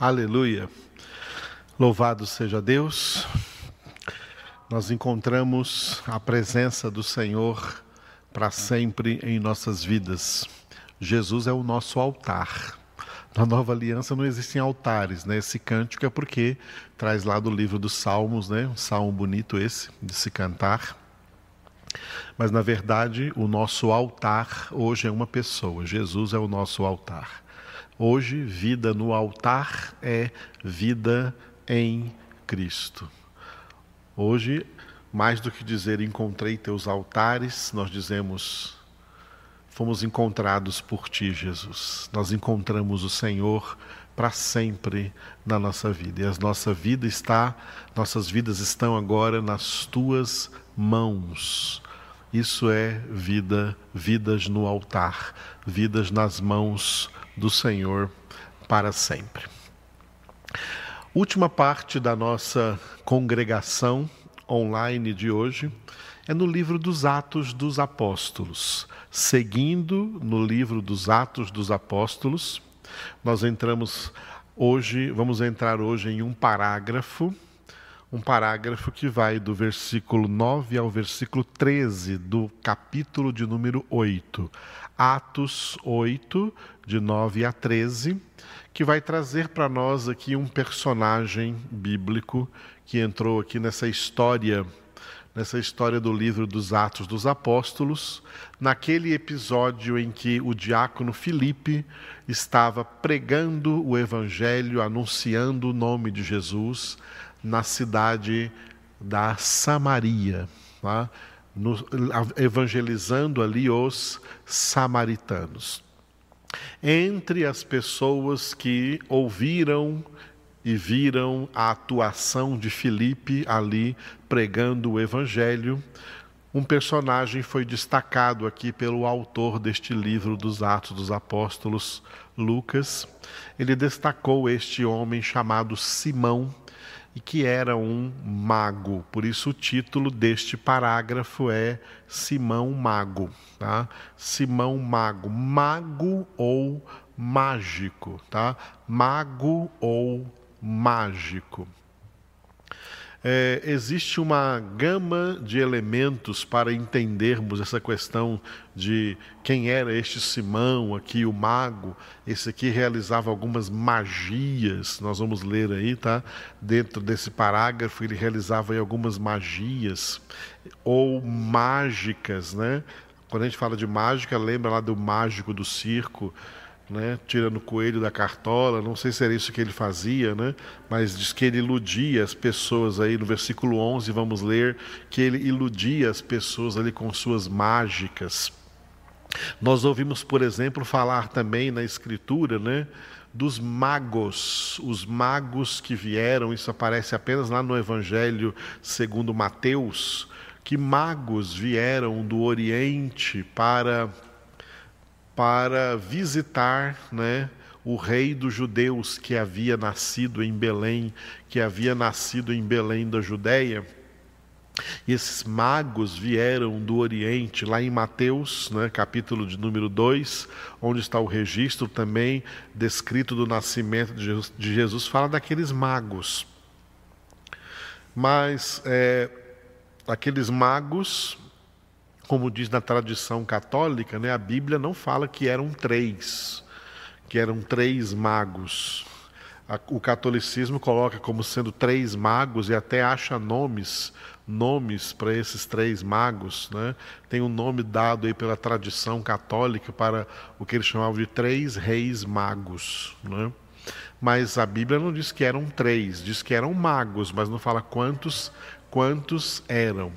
Aleluia. Louvado seja Deus. Nós encontramos a presença do Senhor para sempre em nossas vidas. Jesus é o nosso altar. Na nova aliança não existem altares, né? Esse cântico é porque traz lá do livro dos Salmos, né? Um salmo bonito esse de se cantar. Mas na verdade, o nosso altar hoje é uma pessoa. Jesus é o nosso altar. Hoje, vida no altar é vida em Cristo. Hoje, mais do que dizer encontrei teus altares, nós dizemos fomos encontrados por ti, Jesus. Nós encontramos o Senhor para sempre na nossa vida. E a nossa vida está, nossas vidas estão agora nas tuas mãos. Isso é vida, vidas no altar, vidas nas mãos do Senhor para sempre. Última parte da nossa congregação online de hoje é no livro dos Atos dos Apóstolos. Seguindo no livro dos Atos dos Apóstolos, nós entramos hoje, vamos entrar hoje em um parágrafo, um parágrafo que vai do versículo 9 ao versículo 13 do capítulo de número 8. Atos 8, de 9 a 13, que vai trazer para nós aqui um personagem bíblico que entrou aqui nessa história, nessa história do livro dos Atos dos Apóstolos, naquele episódio em que o diácono Filipe estava pregando o evangelho, anunciando o nome de Jesus na cidade da Samaria. Tá? No, evangelizando ali os samaritanos. Entre as pessoas que ouviram e viram a atuação de Filipe ali pregando o evangelho, um personagem foi destacado aqui pelo autor deste livro dos Atos dos Apóstolos, Lucas. Ele destacou este homem chamado Simão, e que era um mago. Por isso o título deste parágrafo é Simão Mago, tá? Simão Mago, mago ou mágico, tá? Mago ou mágico é, existe uma gama de elementos para entendermos essa questão de quem era este Simão aqui, o mago. Esse aqui realizava algumas magias, nós vamos ler aí, tá? Dentro desse parágrafo, ele realizava algumas magias ou mágicas, né? Quando a gente fala de mágica, lembra lá do mágico do circo, né, tirando o coelho da cartola, não sei se era isso que ele fazia, né, mas diz que ele iludia as pessoas aí no versículo 11, vamos ler que ele iludia as pessoas ali com suas mágicas. Nós ouvimos, por exemplo, falar também na escritura, né, dos magos, os magos que vieram, isso aparece apenas lá no evangelho segundo Mateus, que magos vieram do Oriente para para visitar né, o rei dos judeus que havia nascido em Belém, que havia nascido em Belém da Judéia. E esses magos vieram do Oriente, lá em Mateus, né, capítulo de número 2, onde está o registro também descrito do nascimento de Jesus, de Jesus fala daqueles magos. Mas é, aqueles magos como diz na tradição católica, né, a Bíblia não fala que eram três, que eram três magos. O catolicismo coloca como sendo três magos e até acha nomes nomes para esses três magos, né? Tem um nome dado aí pela tradição católica para o que eles chamavam de três reis magos, né? Mas a Bíblia não diz que eram três, diz que eram magos, mas não fala quantos quantos eram.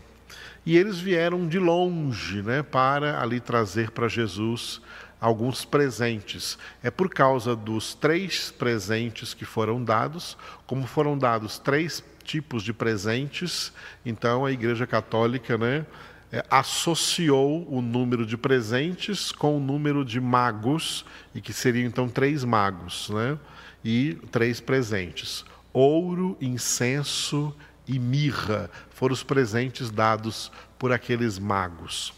E eles vieram de longe né, para ali trazer para Jesus alguns presentes. É por causa dos três presentes que foram dados, como foram dados três tipos de presentes, então a Igreja Católica né, é, associou o número de presentes com o número de magos, e que seriam então três magos, né, e três presentes: ouro, incenso e mirra foram os presentes dados por aqueles magos.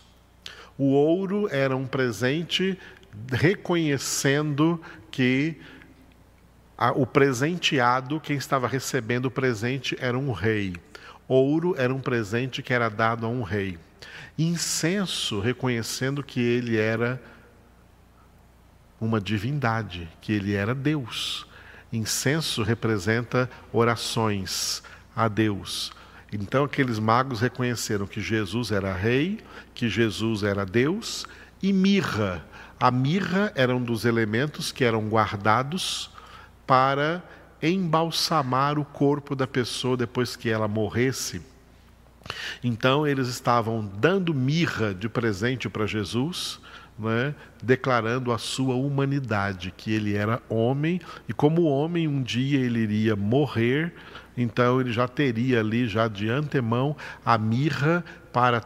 O ouro era um presente reconhecendo que o presenteado, quem estava recebendo o presente era um rei. Ouro era um presente que era dado a um rei. Incenso, reconhecendo que ele era uma divindade, que ele era Deus. Incenso representa orações a Deus. Então aqueles magos reconheceram que Jesus era rei, que Jesus era Deus, e mirra. A mirra era um dos elementos que eram guardados para embalsamar o corpo da pessoa depois que ela morresse. Então eles estavam dando mirra de presente para Jesus, né, declarando a sua humanidade, que ele era homem e como homem um dia ele iria morrer, então ele já teria ali já de antemão a mirra para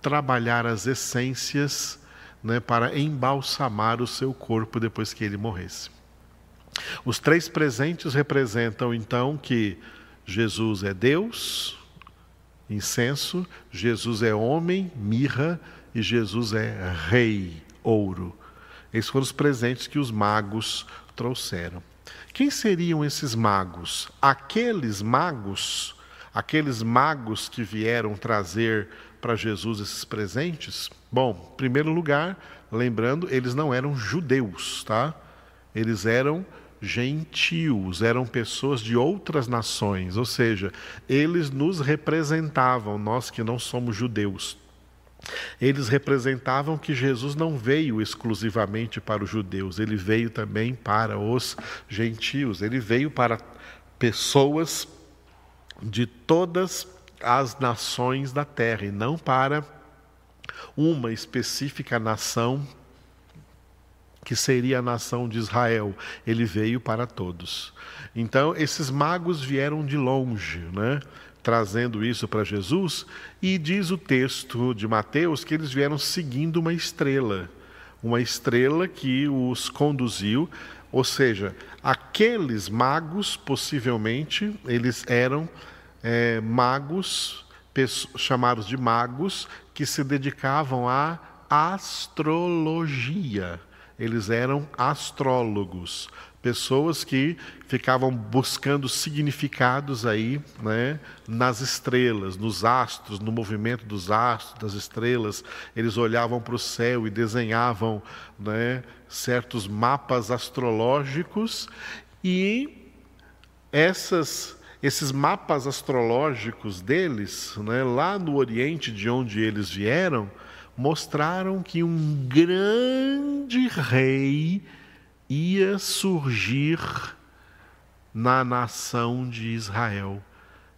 trabalhar as essências, né, para embalsamar o seu corpo depois que ele morresse. Os três presentes representam então que Jesus é Deus, incenso, Jesus é homem, mirra, e Jesus é rei, ouro. Esses foram os presentes que os magos trouxeram. Quem seriam esses magos? Aqueles magos, aqueles magos que vieram trazer para Jesus esses presentes? Bom, em primeiro lugar, lembrando, eles não eram judeus, tá? Eles eram gentios, eram pessoas de outras nações, ou seja, eles nos representavam, nós que não somos judeus. Eles representavam que Jesus não veio exclusivamente para os judeus, ele veio também para os gentios, ele veio para pessoas de todas as nações da terra e não para uma específica nação que seria a nação de Israel. Ele veio para todos. Então, esses magos vieram de longe, né? Trazendo isso para Jesus, e diz o texto de Mateus que eles vieram seguindo uma estrela, uma estrela que os conduziu, ou seja, aqueles magos, possivelmente, eles eram é, magos, chamados de magos, que se dedicavam à astrologia. Eles eram astrólogos, pessoas que ficavam buscando significados aí, né, nas estrelas, nos astros, no movimento dos astros, das estrelas. Eles olhavam para o céu e desenhavam, né, certos mapas astrológicos e essas esses mapas astrológicos deles, né, lá no Oriente de onde eles vieram, mostraram que um grande rei ia surgir na nação de Israel.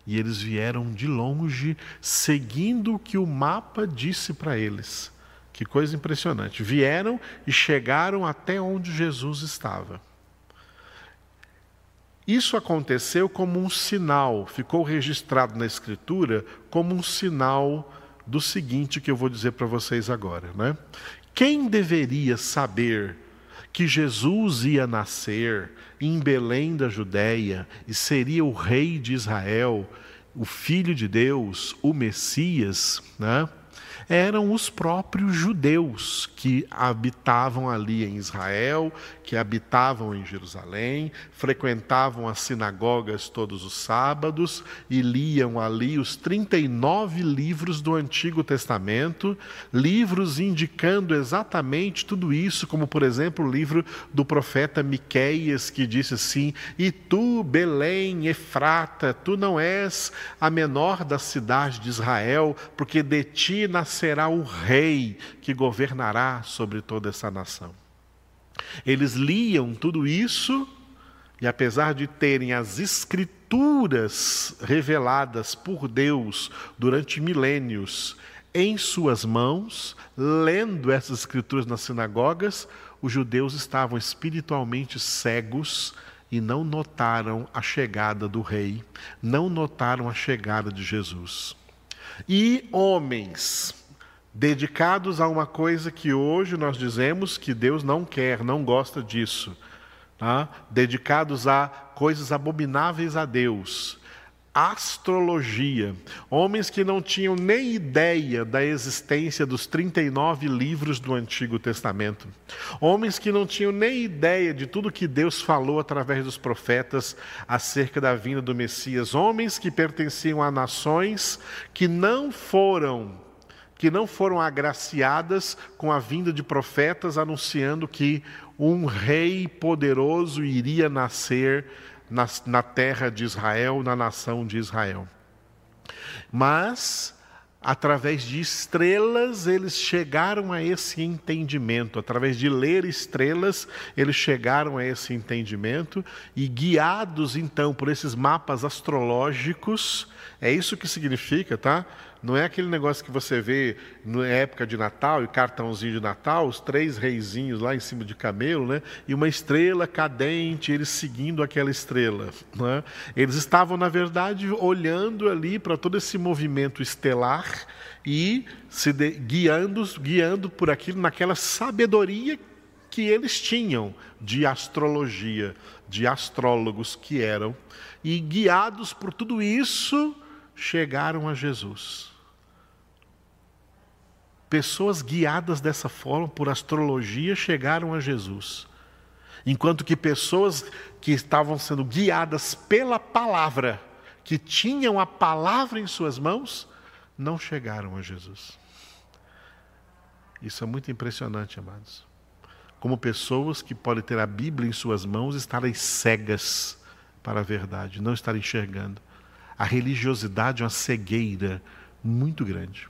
E eles vieram de longe, seguindo o que o mapa disse para eles. Que coisa impressionante. Vieram e chegaram até onde Jesus estava. Isso aconteceu como um sinal, ficou registrado na Escritura como um sinal do seguinte que eu vou dizer para vocês agora. Né? Quem deveria saber que Jesus ia nascer em Belém da Judéia e seria o rei de Israel, o filho de Deus, o Messias, né? Eram os próprios judeus que habitavam ali em Israel, que habitavam em Jerusalém, frequentavam as sinagogas todos os sábados e liam ali os 39 livros do Antigo Testamento, livros indicando exatamente tudo isso, como por exemplo o livro do profeta Miqueias, que disse assim: "E tu, Belém, Efrata, tu não és a menor da cidade de Israel, porque de ti nascerá o rei que governará sobre toda essa nação." Eles liam tudo isso e, apesar de terem as escrituras reveladas por Deus durante milênios em suas mãos, lendo essas escrituras nas sinagogas, os judeus estavam espiritualmente cegos e não notaram a chegada do rei, não notaram a chegada de Jesus. E homens, dedicados a uma coisa que hoje nós dizemos que Deus não quer, não gosta disso, tá? dedicados a coisas abomináveis a Deus, astrologia, homens que não tinham nem ideia da existência dos 39 livros do Antigo Testamento, homens que não tinham nem ideia de tudo que Deus falou através dos profetas acerca da vinda do Messias, homens que pertenciam a nações que não foram que não foram agraciadas com a vinda de profetas anunciando que um rei poderoso iria nascer na, na terra de Israel, na nação de Israel. Mas através de estrelas, eles chegaram a esse entendimento. Através de ler estrelas, eles chegaram a esse entendimento e guiados então por esses mapas astrológicos, é isso que significa, tá? Não é aquele negócio que você vê na época de Natal e cartãozinho de Natal, os três reizinhos lá em cima de camelo, né? E uma estrela cadente, eles seguindo aquela estrela. Né? Eles estavam, na verdade, olhando ali para todo esse movimento estelar e se de, guiando, guiando por aquilo, naquela sabedoria que eles tinham de astrologia, de astrólogos que eram, e guiados por tudo isso, chegaram a Jesus. Pessoas guiadas dessa forma por astrologia chegaram a Jesus. Enquanto que pessoas que estavam sendo guiadas pela palavra, que tinham a palavra em suas mãos, não chegaram a Jesus. Isso é muito impressionante, amados. Como pessoas que podem ter a Bíblia em suas mãos estarem cegas para a verdade, não estarem enxergando. A religiosidade é uma cegueira muito grande.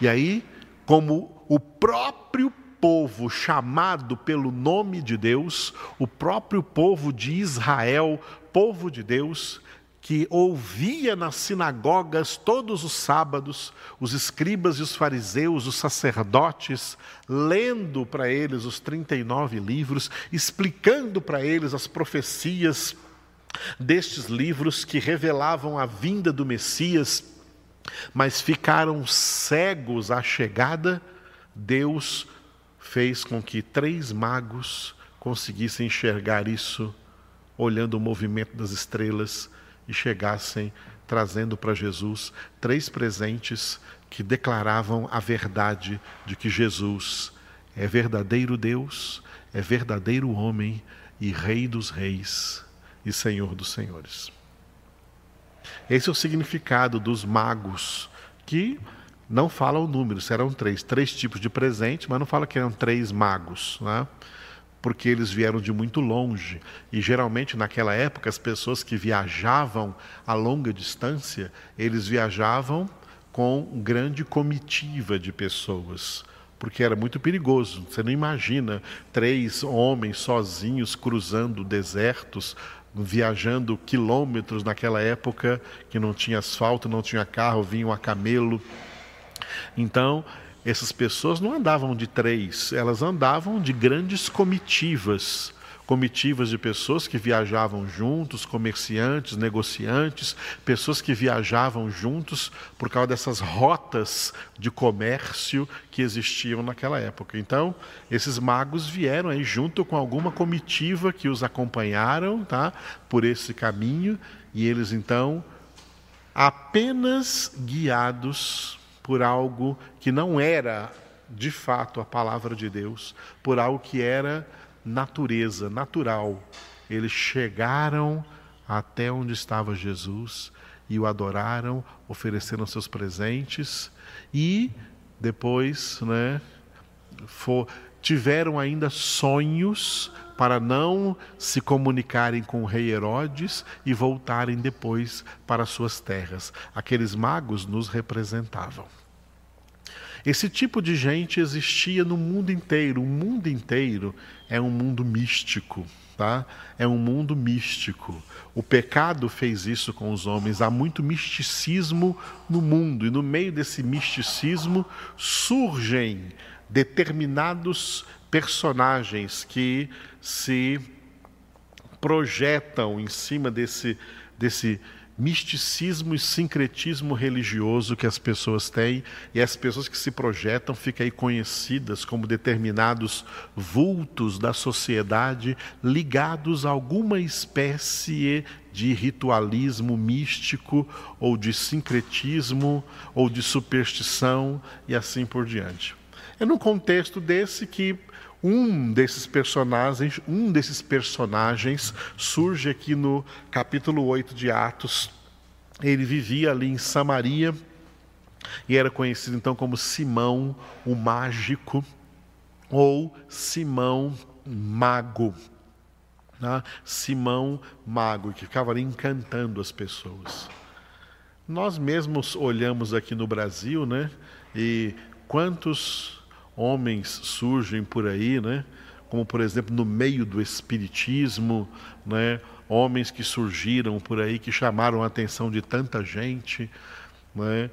E aí como o próprio povo chamado pelo nome de Deus, o próprio povo de Israel, povo de Deus, que ouvia nas sinagogas todos os sábados os escribas e os fariseus, os sacerdotes, lendo para eles os 39 livros, explicando para eles as profecias destes livros que revelavam a vinda do Messias mas ficaram cegos à chegada, Deus fez com que três magos conseguissem enxergar isso, olhando o movimento das estrelas e chegassem trazendo para Jesus três presentes que declaravam a verdade de que Jesus é verdadeiro Deus, é verdadeiro homem e Rei dos Reis e Senhor dos Senhores. Esse é o significado dos magos, que não fala o número, serão três. Três tipos de presente, mas não fala que eram três magos, né? porque eles vieram de muito longe. E geralmente naquela época, as pessoas que viajavam a longa distância, eles viajavam com grande comitiva de pessoas porque era muito perigoso. Você não imagina três homens sozinhos cruzando desertos, viajando quilômetros naquela época que não tinha asfalto, não tinha carro, vinham a camelo. Então, essas pessoas não andavam de três, elas andavam de grandes comitivas comitivas de pessoas que viajavam juntos, comerciantes, negociantes, pessoas que viajavam juntos por causa dessas rotas de comércio que existiam naquela época. Então, esses magos vieram aí junto com alguma comitiva que os acompanharam, tá, por esse caminho, e eles então apenas guiados por algo que não era de fato a palavra de Deus, por algo que era natureza, natural. Eles chegaram até onde estava Jesus e o adoraram, ofereceram seus presentes e depois, né, for, tiveram ainda sonhos para não se comunicarem com o rei Herodes e voltarem depois para suas terras. Aqueles magos nos representavam. Esse tipo de gente existia no mundo inteiro. O mundo inteiro é um mundo místico, tá? É um mundo místico. O pecado fez isso com os homens. Há muito misticismo no mundo e no meio desse misticismo surgem determinados personagens que se projetam em cima desse desse misticismo e sincretismo religioso que as pessoas têm e as pessoas que se projetam ficam aí conhecidas como determinados vultos da sociedade ligados a alguma espécie de ritualismo místico ou de sincretismo ou de superstição e assim por diante. É num contexto desse que um desses personagens, um desses personagens surge aqui no capítulo 8 de Atos. Ele vivia ali em Samaria e era conhecido então como Simão o Mágico ou Simão Mago. Né? Simão Mago, que ficava ali encantando as pessoas. Nós mesmos olhamos aqui no Brasil, né? E quantos homens surgem por aí, né? como por exemplo no meio do espiritismo, né? homens que surgiram por aí que chamaram a atenção de tanta gente. Né?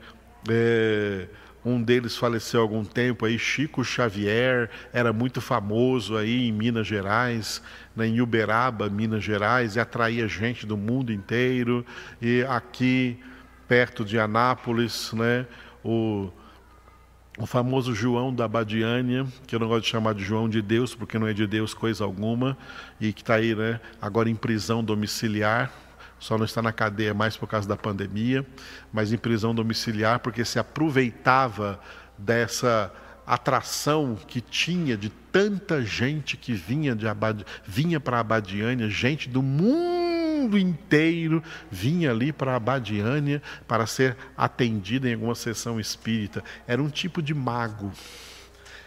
É, um deles faleceu há algum tempo aí, Chico Xavier, era muito famoso aí em Minas Gerais, né, em Uberaba, Minas Gerais, e atraía gente do mundo inteiro. E aqui, perto de Anápolis, né, o o famoso João da Badiânia, que eu não gosto de chamar de João de Deus, porque não é de Deus coisa alguma, e que está aí né, agora em prisão domiciliar, só não está na cadeia mais por causa da pandemia, mas em prisão domiciliar porque se aproveitava dessa atração que tinha de tanta gente que vinha, de Abad... vinha para Abadiânia, gente do mundo inteiro vinha ali para Abadiânia para ser atendida em alguma sessão espírita. Era um tipo de mago.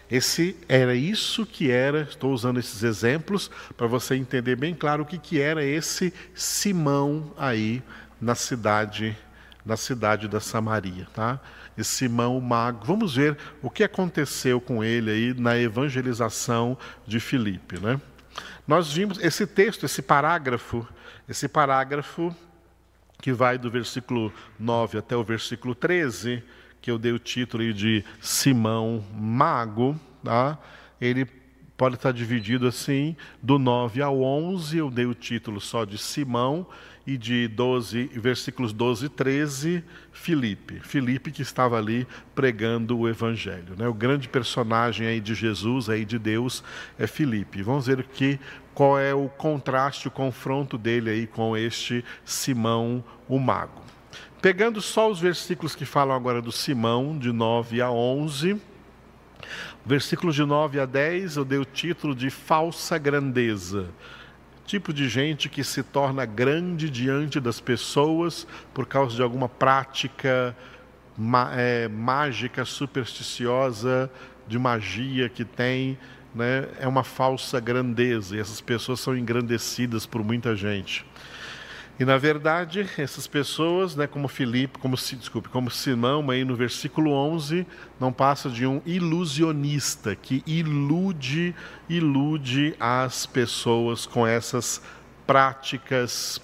Esse era isso que era, estou usando esses exemplos para você entender bem claro o que, que era esse Simão aí na cidade, na cidade da Samaria, tá? e Simão Mago. Vamos ver o que aconteceu com ele aí na evangelização de Filipe, né? Nós vimos esse texto, esse parágrafo, esse parágrafo que vai do versículo 9 até o versículo 13, que eu dei o título de Simão Mago, tá? Ele pode estar dividido assim, do 9 ao 11, eu dei o título só de Simão, e de 12, versículos 12 e 13, Filipe. Filipe que estava ali pregando o evangelho. Né? O grande personagem aí de Jesus, aí de Deus, é Filipe. Vamos ver que qual é o contraste, o confronto dele aí com este Simão, o mago. Pegando só os versículos que falam agora do Simão, de 9 a 11, versículos de 9 a 10, eu dei o título de falsa grandeza tipo de gente que se torna grande diante das pessoas por causa de alguma prática é, mágica, supersticiosa, de magia que tem, né? é uma falsa grandeza e essas pessoas são engrandecidas por muita gente. E na verdade, essas pessoas, né, como Filipe, como desculpe, como Simão, aí no versículo 11, não passa de um ilusionista que ilude, ilude as pessoas com essas práticas,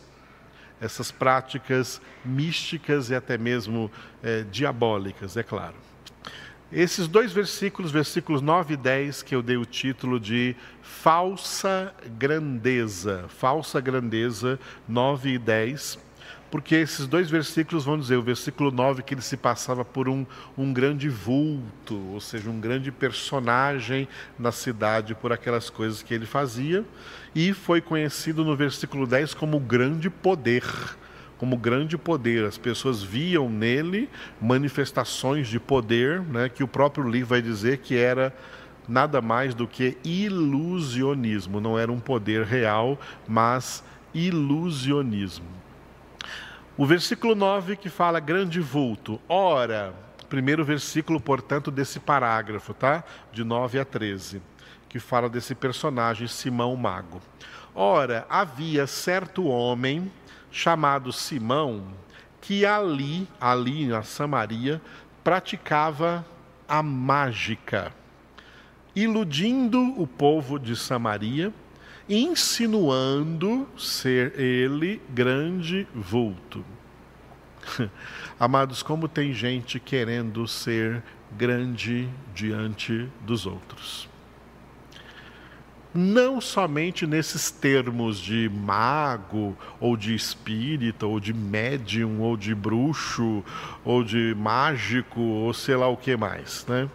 essas práticas místicas e até mesmo é, diabólicas, é claro. Esses dois versículos, versículos 9 e 10, que eu dei o título de Falsa Grandeza. Falsa Grandeza, 9 e 10. Porque esses dois versículos vão dizer, o versículo 9, que ele se passava por um, um grande vulto, ou seja, um grande personagem na cidade por aquelas coisas que ele fazia, e foi conhecido no versículo 10 como grande poder como grande poder. As pessoas viam nele manifestações de poder, né, que o próprio livro vai dizer que era nada mais do que ilusionismo. Não era um poder real, mas ilusionismo. O versículo 9 que fala grande vulto. Ora, primeiro versículo, portanto, desse parágrafo, tá? De 9 a 13, que fala desse personagem Simão Mago. Ora, havia certo homem chamado Simão, que ali, ali na Samaria, praticava a mágica, iludindo o povo de Samaria, insinuando ser ele grande vulto. Amados, como tem gente querendo ser grande diante dos outros. Não somente nesses termos de mago, ou de espírita, ou de médium, ou de bruxo, ou de mágico, ou sei lá o que mais, né?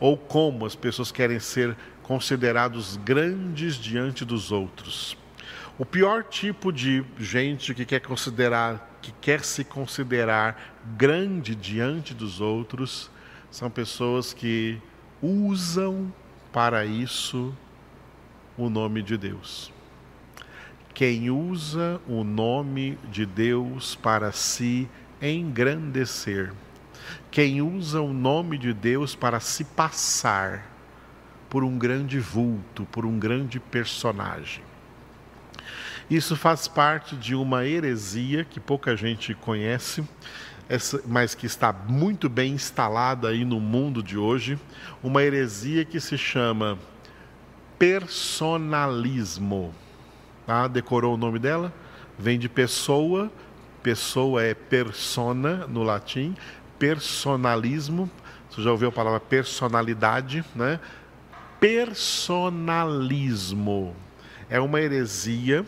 Ou como as pessoas querem ser considerados grandes diante dos outros. O pior tipo de gente que quer considerar, que quer se considerar grande diante dos outros, são pessoas que usam para isso o nome de Deus. Quem usa o nome de Deus para se engrandecer, quem usa o nome de Deus para se passar por um grande vulto, por um grande personagem. Isso faz parte de uma heresia que pouca gente conhece, mas que está muito bem instalada aí no mundo de hoje, uma heresia que se chama personalismo. Ah, decorou o nome dela? Vem de pessoa, pessoa é persona no latim, personalismo, você já ouviu a palavra personalidade, né? Personalismo é uma heresia,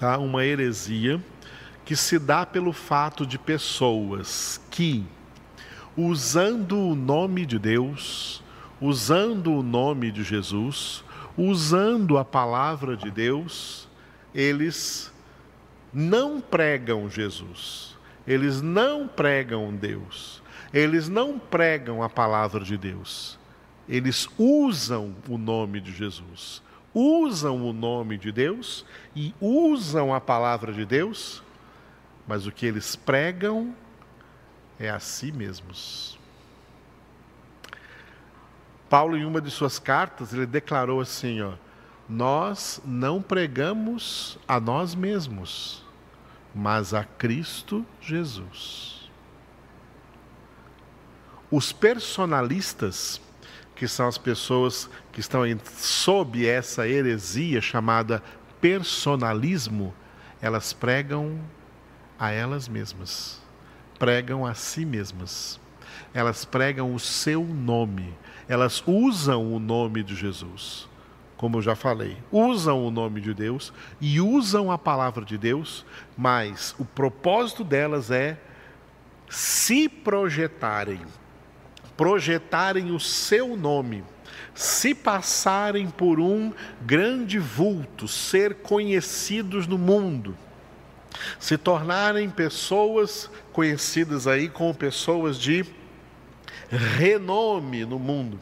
tá? Uma heresia que se dá pelo fato de pessoas que usando o nome de Deus, usando o nome de Jesus, usando a palavra de Deus, eles não pregam Jesus, eles não pregam Deus, eles não pregam a palavra de Deus, eles usam o nome de Jesus, usam o nome de Deus e usam a palavra de Deus, mas o que eles pregam é a si mesmos. Paulo, em uma de suas cartas, ele declarou assim: ó, nós não pregamos a nós mesmos, mas a Cristo Jesus. Os personalistas, que são as pessoas que estão sob essa heresia chamada personalismo, elas pregam a elas mesmas, pregam a si mesmas, elas pregam o seu nome, elas usam o nome de Jesus, como eu já falei, usam o nome de Deus e usam a palavra de Deus, mas o propósito delas é se projetarem, projetarem o seu nome, se passarem por um grande vulto, ser conhecidos no mundo, se tornarem pessoas conhecidas aí como pessoas de renome no mundo.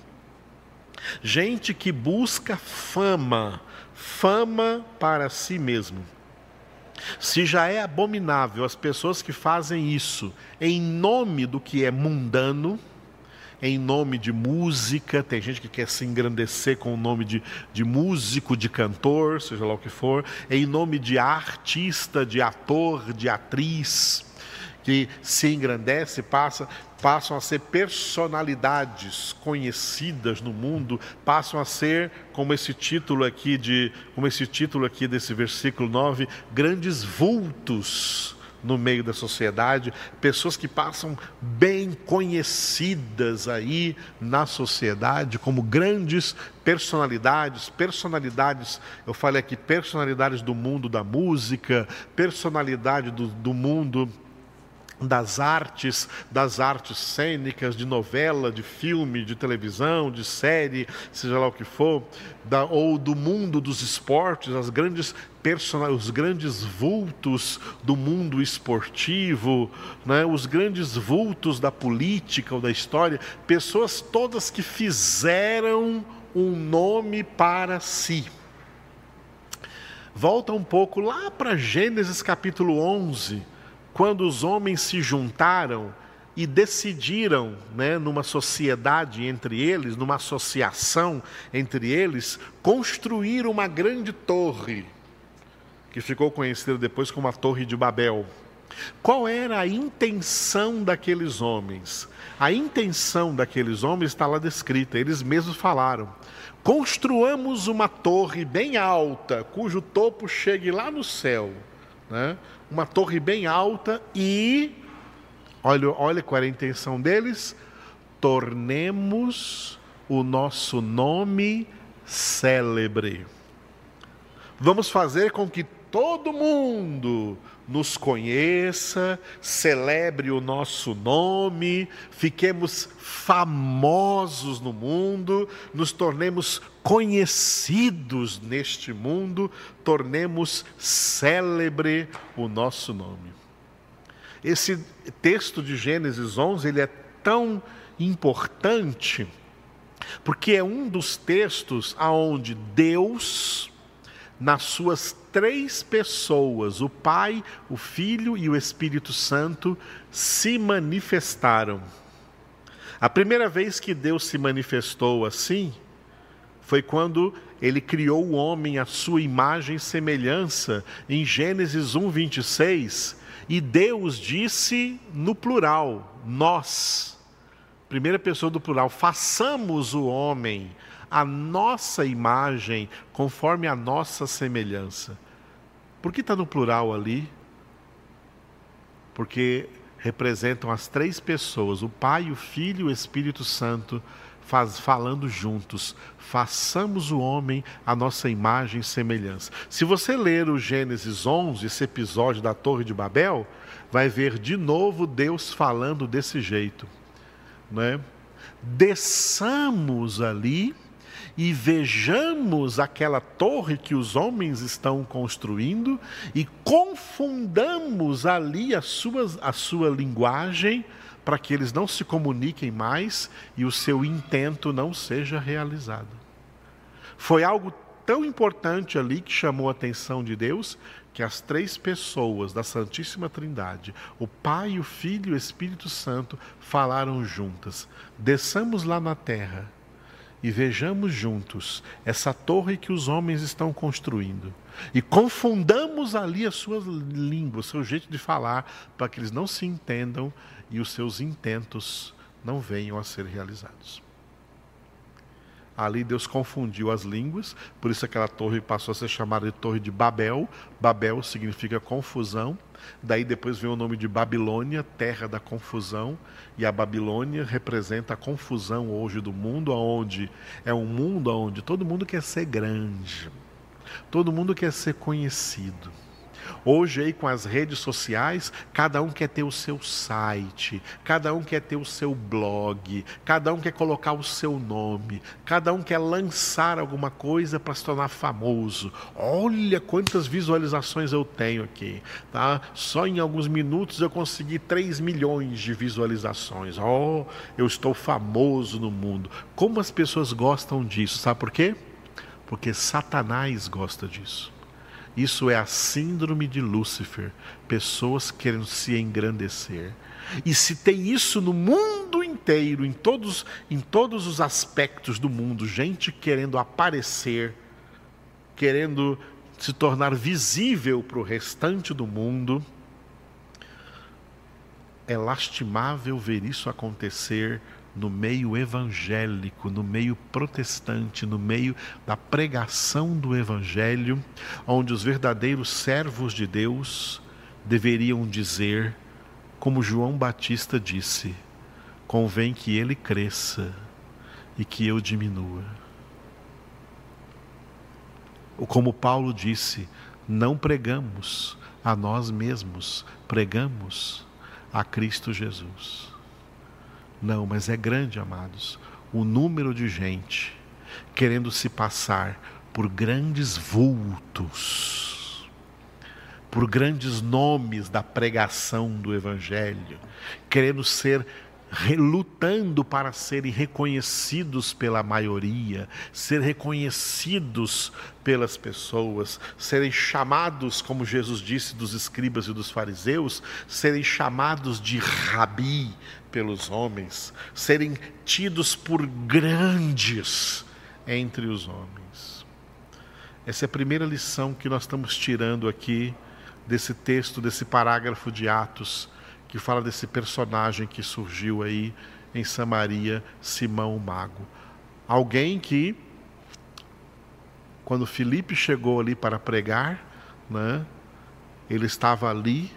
Gente que busca fama, fama para si mesmo. Se já é abominável as pessoas que fazem isso em nome do que é mundano, em nome de música, tem gente que quer se engrandecer com o nome de, de músico, de cantor, seja lá o que for, em nome de artista, de ator, de atriz, que se engrandece, passa, passam a ser personalidades conhecidas no mundo, passam a ser, como esse título aqui de, como esse título aqui desse versículo 9, grandes vultos no meio da sociedade, pessoas que passam bem conhecidas aí na sociedade como grandes personalidades, personalidades, eu falei aqui, personalidades do mundo da música, personalidade do, do mundo das artes, das artes cênicas, de novela, de filme, de televisão, de série, seja lá o que for, da, ou do mundo dos esportes, as grandes os grandes vultos do mundo esportivo, né, os grandes vultos da política ou da história, pessoas todas que fizeram um nome para si. Volta um pouco lá para Gênesis capítulo 11, quando os homens se juntaram e decidiram, né, numa sociedade entre eles, numa associação entre eles, construir uma grande torre, que ficou conhecida depois como a Torre de Babel. Qual era a intenção daqueles homens? A intenção daqueles homens está lá descrita, eles mesmos falaram: construamos uma torre bem alta, cujo topo chegue lá no céu né? uma torre bem alta e, olha, olha qual era a intenção deles, tornemos o nosso nome célebre. Vamos fazer com que todo mundo nos conheça, celebre o nosso nome, fiquemos famosos no mundo, nos tornemos conhecidos neste mundo, tornemos célebre o nosso nome. Esse texto de Gênesis 11, ele é tão importante porque é um dos textos aonde Deus nas suas três pessoas, o Pai, o Filho e o Espírito Santo, se manifestaram. A primeira vez que Deus se manifestou assim foi quando ele criou o homem à sua imagem e semelhança, em Gênesis 1, 26, e Deus disse no plural: nós. Primeira pessoa do plural, façamos o homem a nossa imagem, conforme a nossa semelhança. Por que está no plural ali? Porque representam as três pessoas, o Pai, o Filho e o Espírito Santo, faz, falando juntos. Façamos o homem a nossa imagem e semelhança. Se você ler o Gênesis 11, esse episódio da Torre de Babel, vai ver de novo Deus falando desse jeito. Né? Desçamos ali e vejamos aquela torre que os homens estão construindo e confundamos ali a sua, a sua linguagem para que eles não se comuniquem mais e o seu intento não seja realizado. Foi algo tão importante ali que chamou a atenção de Deus que as três pessoas da Santíssima Trindade, o Pai, o Filho e o Espírito Santo, falaram juntas: desçamos lá na terra e vejamos juntos essa torre que os homens estão construindo e confundamos ali as suas línguas, seu jeito de falar, para que eles não se entendam e os seus intentos não venham a ser realizados. Ali Deus confundiu as línguas, por isso aquela torre passou a ser chamada de Torre de Babel. Babel significa confusão. Daí depois vem o nome de Babilônia, terra da confusão, e a Babilônia representa a confusão hoje do mundo, onde é um mundo onde todo mundo quer ser grande, todo mundo quer ser conhecido. Hoje aí com as redes sociais, cada um quer ter o seu site, cada um quer ter o seu blog, cada um quer colocar o seu nome, cada um quer lançar alguma coisa para se tornar famoso. Olha quantas visualizações eu tenho aqui, tá? Só em alguns minutos eu consegui 3 milhões de visualizações. Oh, eu estou famoso no mundo. Como as pessoas gostam disso, sabe por quê? Porque Satanás gosta disso. Isso é a síndrome de Lúcifer, pessoas querendo se engrandecer. E se tem isso no mundo inteiro, em todos, em todos os aspectos do mundo, gente querendo aparecer, querendo se tornar visível para o restante do mundo, é lastimável ver isso acontecer no meio evangélico, no meio protestante, no meio da pregação do evangelho, onde os verdadeiros servos de Deus deveriam dizer, como João Batista disse: convém que ele cresça e que eu diminua. Ou como Paulo disse, não pregamos a nós mesmos, pregamos a Cristo Jesus. Não, mas é grande, amados, o número de gente querendo se passar por grandes vultos, por grandes nomes da pregação do Evangelho, querendo ser relutando para serem reconhecidos pela maioria, ser reconhecidos pelas pessoas, serem chamados, como Jesus disse dos escribas e dos fariseus, serem chamados de rabi pelos homens, serem tidos por grandes entre os homens. Essa é a primeira lição que nós estamos tirando aqui desse texto, desse parágrafo de Atos que fala desse personagem que surgiu aí em Samaria, Simão o Mago. Alguém que, quando Filipe chegou ali para pregar, né, ele estava ali,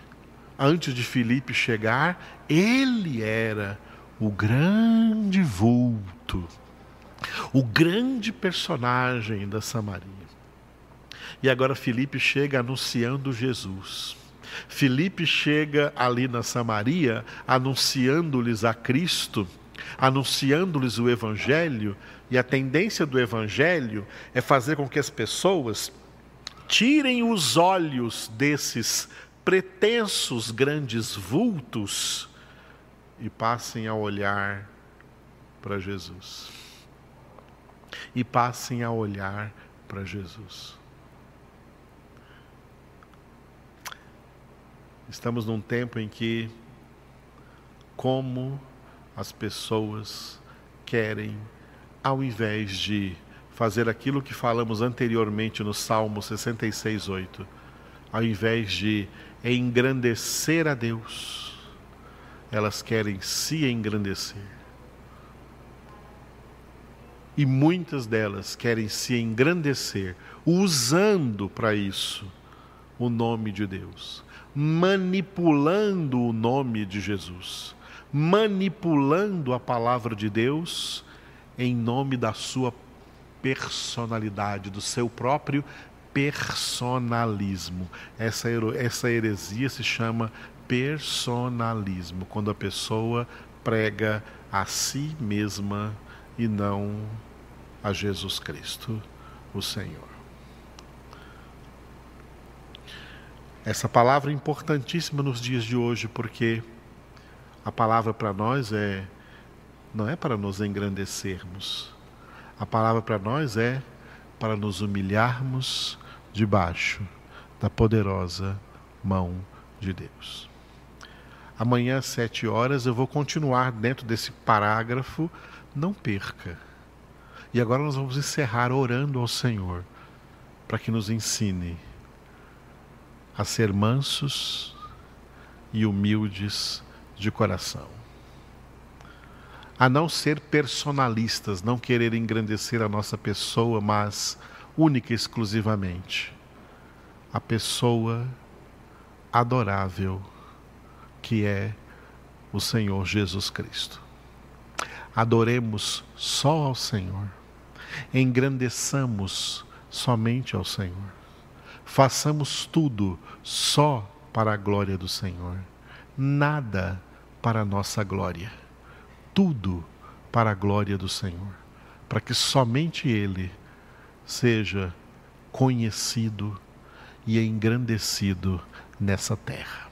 antes de Filipe chegar, ele era o grande vulto o grande personagem da Samaria. E agora Felipe chega anunciando Jesus. Felipe chega ali na Samaria anunciando-lhes a Cristo, anunciando-lhes o Evangelho, e a tendência do Evangelho é fazer com que as pessoas tirem os olhos desses pretensos grandes vultos e passem a olhar para Jesus. E passem a olhar para Jesus. Estamos num tempo em que, como as pessoas querem, ao invés de fazer aquilo que falamos anteriormente no Salmo 66, 8, ao invés de engrandecer a Deus, elas querem se engrandecer. E muitas delas querem se engrandecer, usando para isso o nome de Deus, manipulando o nome de Jesus, manipulando a palavra de Deus em nome da sua personalidade, do seu próprio personalismo. Essa, essa heresia se chama personalismo, quando a pessoa prega a si mesma e não a Jesus Cristo, o Senhor. Essa palavra é importantíssima nos dias de hoje, porque a palavra para nós é não é para nos engrandecermos. A palavra para nós é para nos humilharmos debaixo da poderosa mão de Deus. Amanhã às sete horas eu vou continuar dentro desse parágrafo. Não perca. E agora nós vamos encerrar orando ao Senhor para que nos ensine a ser mansos e humildes de coração. A não ser personalistas, não querer engrandecer a nossa pessoa, mas única e exclusivamente a pessoa adorável que é o Senhor Jesus Cristo. Adoremos só ao Senhor, engrandeçamos somente ao Senhor façamos tudo só para a glória do Senhor, nada para a nossa glória, tudo para a glória do Senhor, para que somente Ele seja conhecido e engrandecido nessa terra.